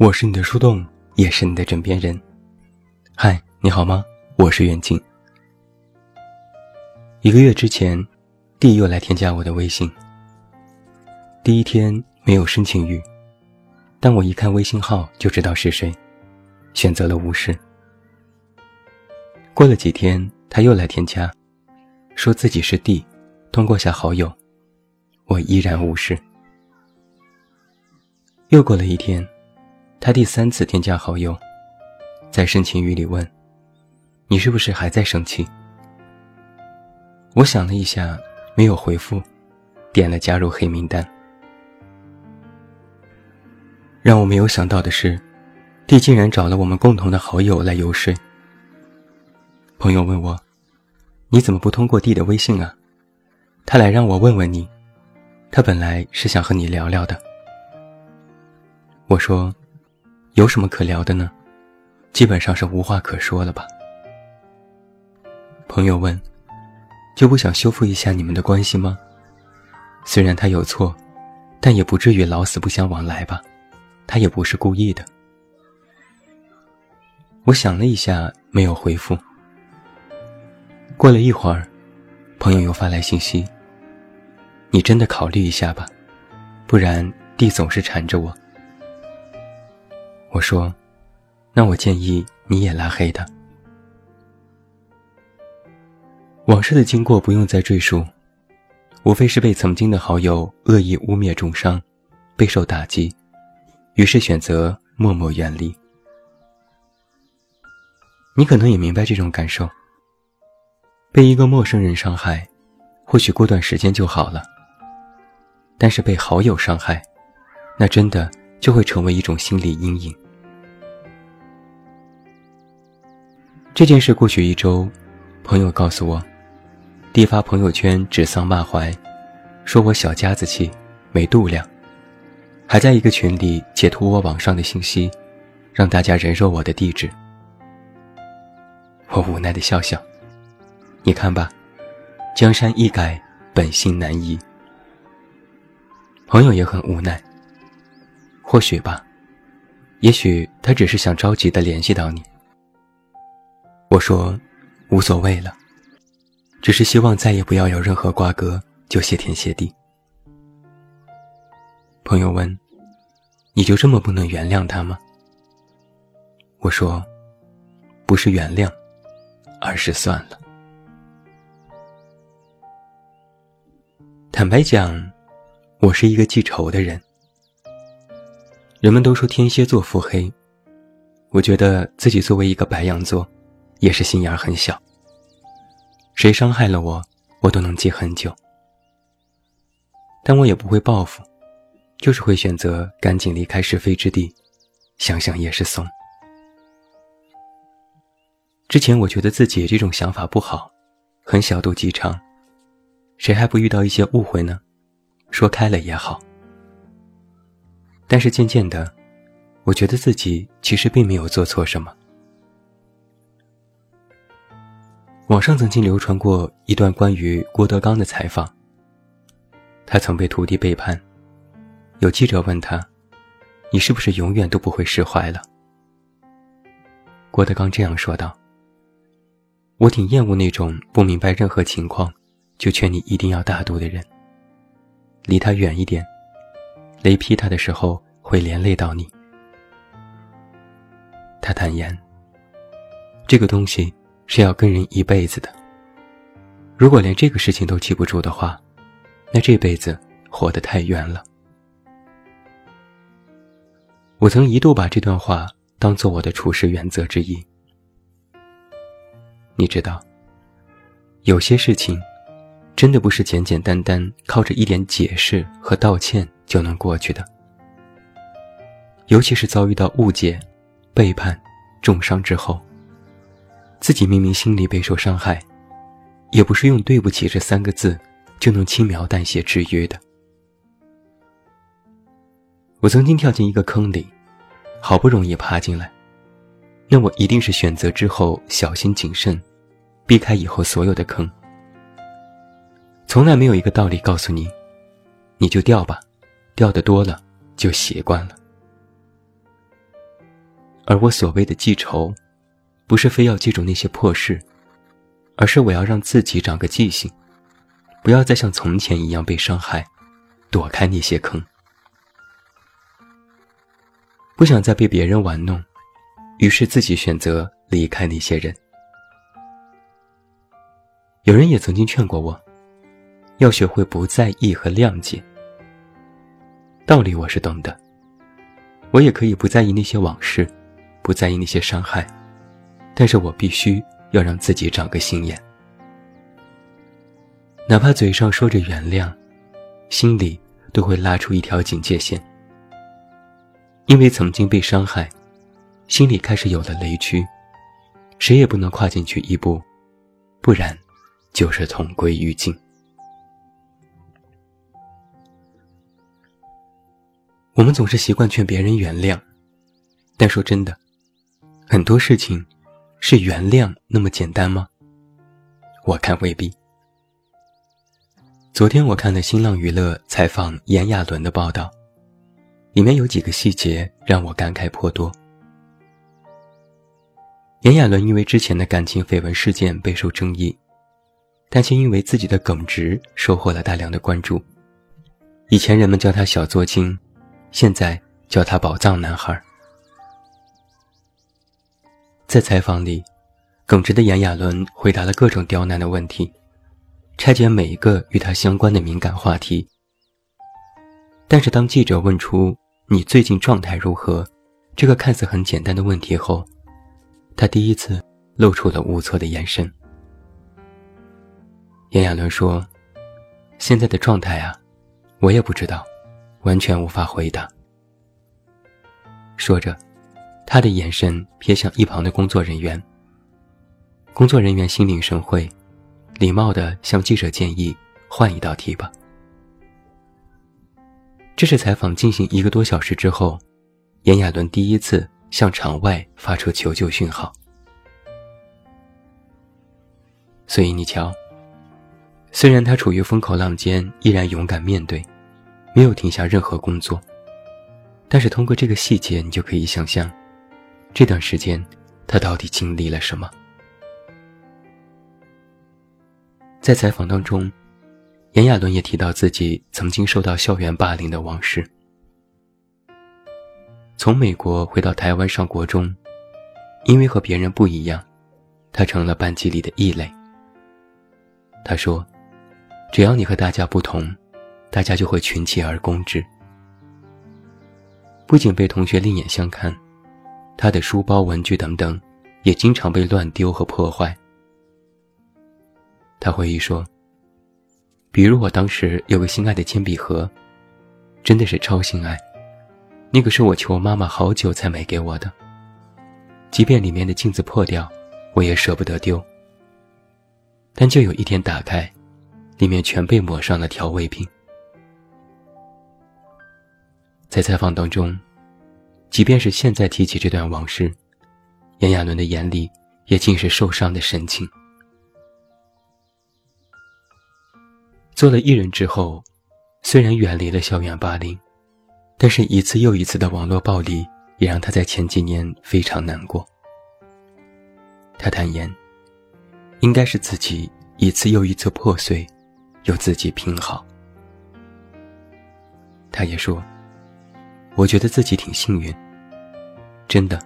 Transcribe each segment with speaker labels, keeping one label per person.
Speaker 1: 我是你的树洞，也是你的枕边人。嗨，你好吗？我是远近。一个月之前，弟又来添加我的微信。第一天没有申请欲，但我一看微信号就知道是谁，选择了无视。过了几天，他又来添加，说自己是弟，通过下好友，我依然无视。又过了一天。他第三次添加好友，在申请语里问：“你是不是还在生气？”我想了一下，没有回复，点了加入黑名单。让我没有想到的是，弟竟然找了我们共同的好友来游说。朋友问我：“你怎么不通过弟的微信啊？”他来让我问问你，他本来是想和你聊聊的。我说。有什么可聊的呢？基本上是无话可说了吧。朋友问：“就不想修复一下你们的关系吗？虽然他有错，但也不至于老死不相往来吧？他也不是故意的。”我想了一下，没有回复。过了一会儿，朋友又发来信息：“你真的考虑一下吧，不然弟总是缠着我。”我说：“那我建议你也拉黑他。往事的经过不用再赘述，无非是被曾经的好友恶意污蔑重伤，备受打击，于是选择默默远离。你可能也明白这种感受。被一个陌生人伤害，或许过段时间就好了，但是被好友伤害，那真的……”就会成为一种心理阴影。这件事过去一周，朋友告诉我，弟发朋友圈指桑骂槐，说我小家子气，没度量，还在一个群里截图我网上的信息，让大家人肉我的地址。我无奈的笑笑，你看吧，江山易改，本性难移。朋友也很无奈。或许吧，也许他只是想着急的联系到你。我说，无所谓了，只是希望再也不要有任何瓜葛，就谢天谢地。朋友问：“你就这么不能原谅他吗？”我说：“不是原谅，而是算了。”坦白讲，我是一个记仇的人。人们都说天蝎座腹黑，我觉得自己作为一个白羊座，也是心眼很小。谁伤害了我，我都能记很久。但我也不会报复，就是会选择赶紧离开是非之地。想想也是怂。之前我觉得自己这种想法不好，很小肚鸡肠，谁还不遇到一些误会呢？说开了也好。但是渐渐的，我觉得自己其实并没有做错什么。网上曾经流传过一段关于郭德纲的采访。他曾被徒弟背叛，有记者问他：“你是不是永远都不会释怀了？”郭德纲这样说道：“我挺厌恶那种不明白任何情况，就劝你一定要大度的人。离他远一点。”雷劈他的时候会连累到你。他坦言，这个东西是要跟人一辈子的。如果连这个事情都记不住的话，那这辈子活得太冤了。我曾一度把这段话当做我的处事原则之一。你知道，有些事情，真的不是简简单单靠着一点解释和道歉。就能过去的，尤其是遭遇到误解、背叛、重伤之后，自己明明心里备受伤害，也不是用“对不起”这三个字就能轻描淡写治愈的。我曾经跳进一个坑里，好不容易爬进来，那我一定是选择之后小心谨慎，避开以后所有的坑。从来没有一个道理告诉你，你就掉吧，掉的多了就习惯了。而我所谓的记仇，不是非要记住那些破事，而是我要让自己长个记性，不要再像从前一样被伤害，躲开那些坑。不想再被别人玩弄，于是自己选择离开那些人。有人也曾经劝过我，要学会不在意和谅解。道理我是懂的，我也可以不在意那些往事，不在意那些伤害，但是我必须要让自己长个心眼，哪怕嘴上说着原谅，心里都会拉出一条警戒线。因为曾经被伤害，心里开始有了雷区，谁也不能跨进去一步，不然就是同归于尽。我们总是习惯劝别人原谅，但说真的，很多事情是原谅那么简单吗？我看未必。昨天我看了新浪娱乐采访炎亚纶的报道。里面有几个细节让我感慨颇多。炎亚纶因为之前的感情绯闻事件备受争议，但却因为自己的耿直收获了大量的关注。以前人们叫他小作精，现在叫他宝藏男孩。在采访里，耿直的炎亚纶回答了各种刁难的问题，拆解每一个与他相关的敏感话题。但是当记者问出，你最近状态如何？这个看似很简单的问题后，他第一次露出了无措的眼神。炎亚纶说：“现在的状态啊，我也不知道，完全无法回答。”说着，他的眼神瞥向一旁的工作人员。工作人员心领神会，礼貌地向记者建议换一道题吧。这是采访进行一个多小时之后，炎亚纶第一次向场外发出求救讯号。所以你瞧，虽然他处于风口浪尖，依然勇敢面对，没有停下任何工作，但是通过这个细节，你就可以想象，这段时间他到底经历了什么。在采访当中。炎亚纶也提到自己曾经受到校园霸凌的往事。从美国回到台湾上国中，因为和别人不一样，他成了班级里的异类。他说：“只要你和大家不同，大家就会群起而攻之。不仅被同学另眼相看，他的书包、文具等等，也经常被乱丢和破坏。”他回忆说。比如我当时有个心爱的铅笔盒，真的是超心爱，那个是我求妈妈好久才买给我的。即便里面的镜子破掉，我也舍不得丢。但就有一天打开，里面全被抹上了调味品。在采访当中，即便是现在提起这段往事，炎亚纶的眼里也尽是受伤的神情。做了艺人之后，虽然远离了校园霸凌，但是一次又一次的网络暴力也让他在前几年非常难过。他坦言，应该是自己一次又一次破碎，由自己拼好。他也说：“我觉得自己挺幸运。真的，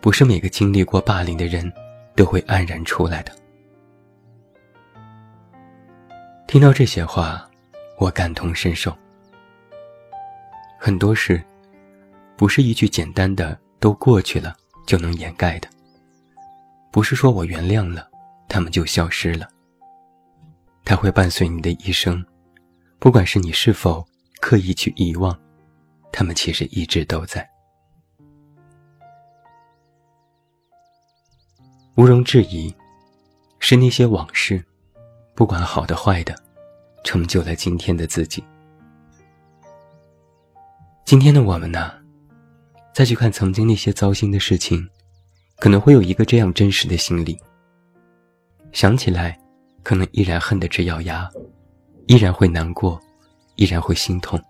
Speaker 1: 不是每个经历过霸凌的人都会黯然出来的。”听到这些话，我感同身受。很多事，不是一句简单的“都过去了”就能掩盖的。不是说我原谅了，他们就消失了。它会伴随你的一生，不管是你是否刻意去遗忘，他们其实一直都在。毋庸置疑，是那些往事。不管好的坏的，成就了今天的自己。今天的我们呢，再去看曾经那些糟心的事情，可能会有一个这样真实的心理。想起来，可能依然恨得直咬牙，依然会难过，依然会心痛。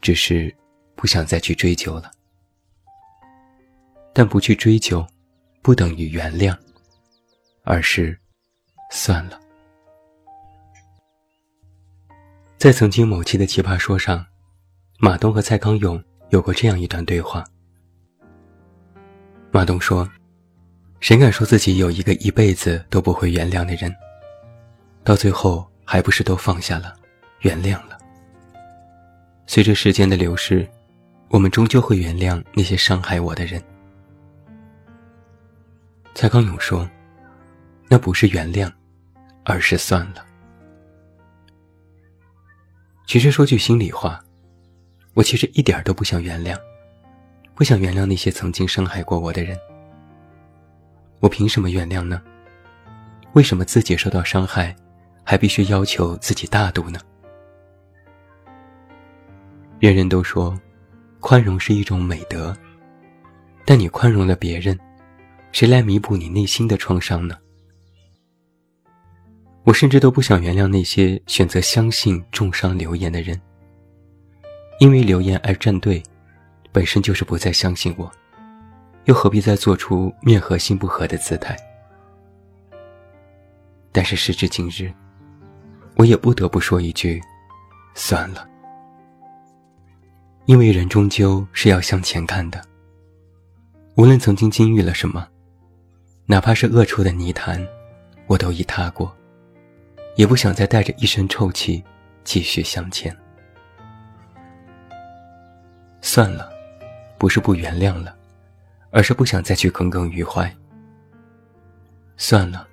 Speaker 1: 只是不想再去追究了。但不去追究，不等于原谅，而是算了。在曾经某期的《奇葩说》上，马东和蔡康永有过这样一段对话。马东说：“谁敢说自己有一个一辈子都不会原谅的人？到最后还不是都放下了，原谅了？随着时间的流逝，我们终究会原谅那些伤害我的人。”蔡康永说：“那不是原谅，而是算了。”其实说句心里话，我其实一点都不想原谅，不想原谅那些曾经伤害过我的人。我凭什么原谅呢？为什么自己受到伤害，还必须要求自己大度呢？人人都说，宽容是一种美德，但你宽容了别人，谁来弥补你内心的创伤呢？我甚至都不想原谅那些选择相信重伤流言的人，因为流言而站队，本身就是不再相信我，又何必再做出面和心不和的姿态？但是时至今日，我也不得不说一句：算了，因为人终究是要向前看的。无论曾经经历了什么，哪怕是恶臭的泥潭，我都已踏过。也不想再带着一身臭气继续向前。算了，不是不原谅了，而是不想再去耿耿于怀。算了，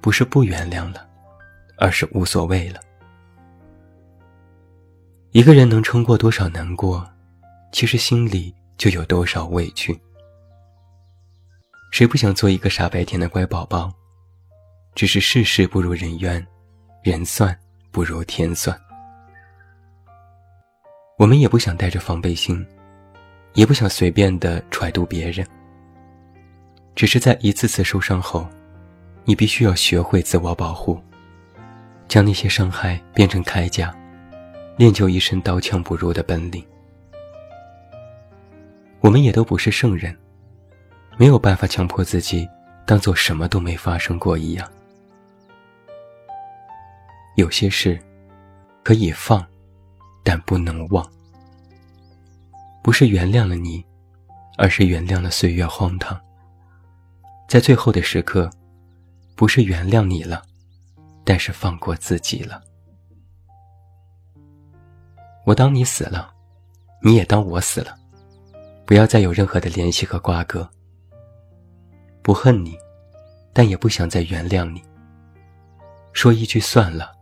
Speaker 1: 不是不原谅了，而是无所谓了。一个人能撑过多少难过，其实心里就有多少委屈。谁不想做一个傻白甜的乖宝宝？只是世事不如人愿。人算不如天算，我们也不想带着防备心，也不想随便的揣度别人。只是在一次次受伤后，你必须要学会自我保护，将那些伤害变成铠甲，练就一身刀枪不入的本领。我们也都不是圣人，没有办法强迫自己当做什么都没发生过一样。有些事可以放，但不能忘。不是原谅了你，而是原谅了岁月荒唐。在最后的时刻，不是原谅你了，但是放过自己了。我当你死了，你也当我死了，不要再有任何的联系和瓜葛。不恨你，但也不想再原谅你。说一句算了。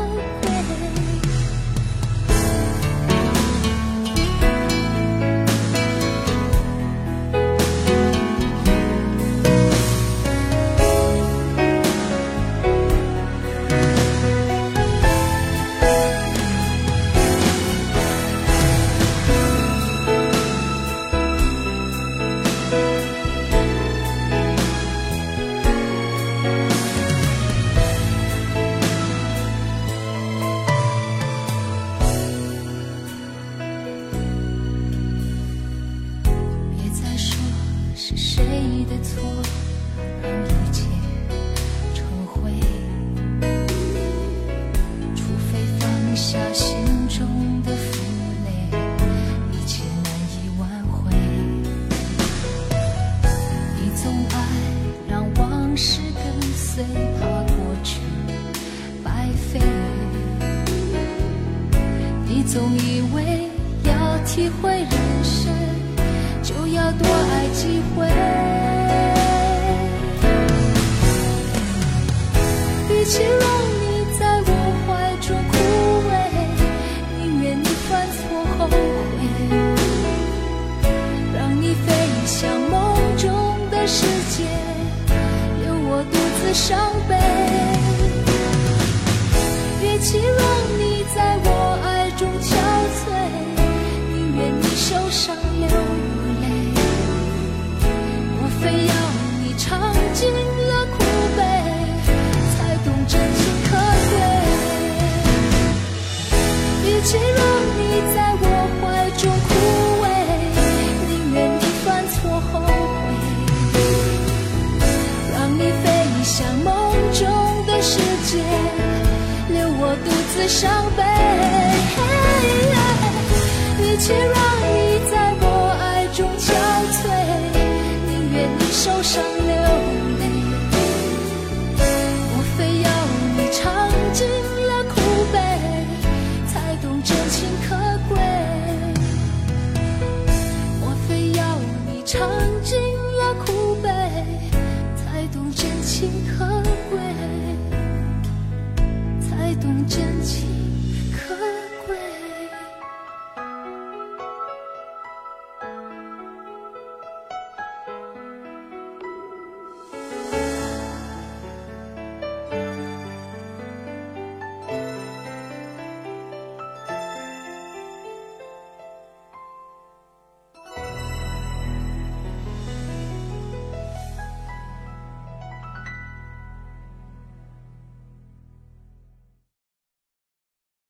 Speaker 2: 我独自伤留我独自伤悲。一起让。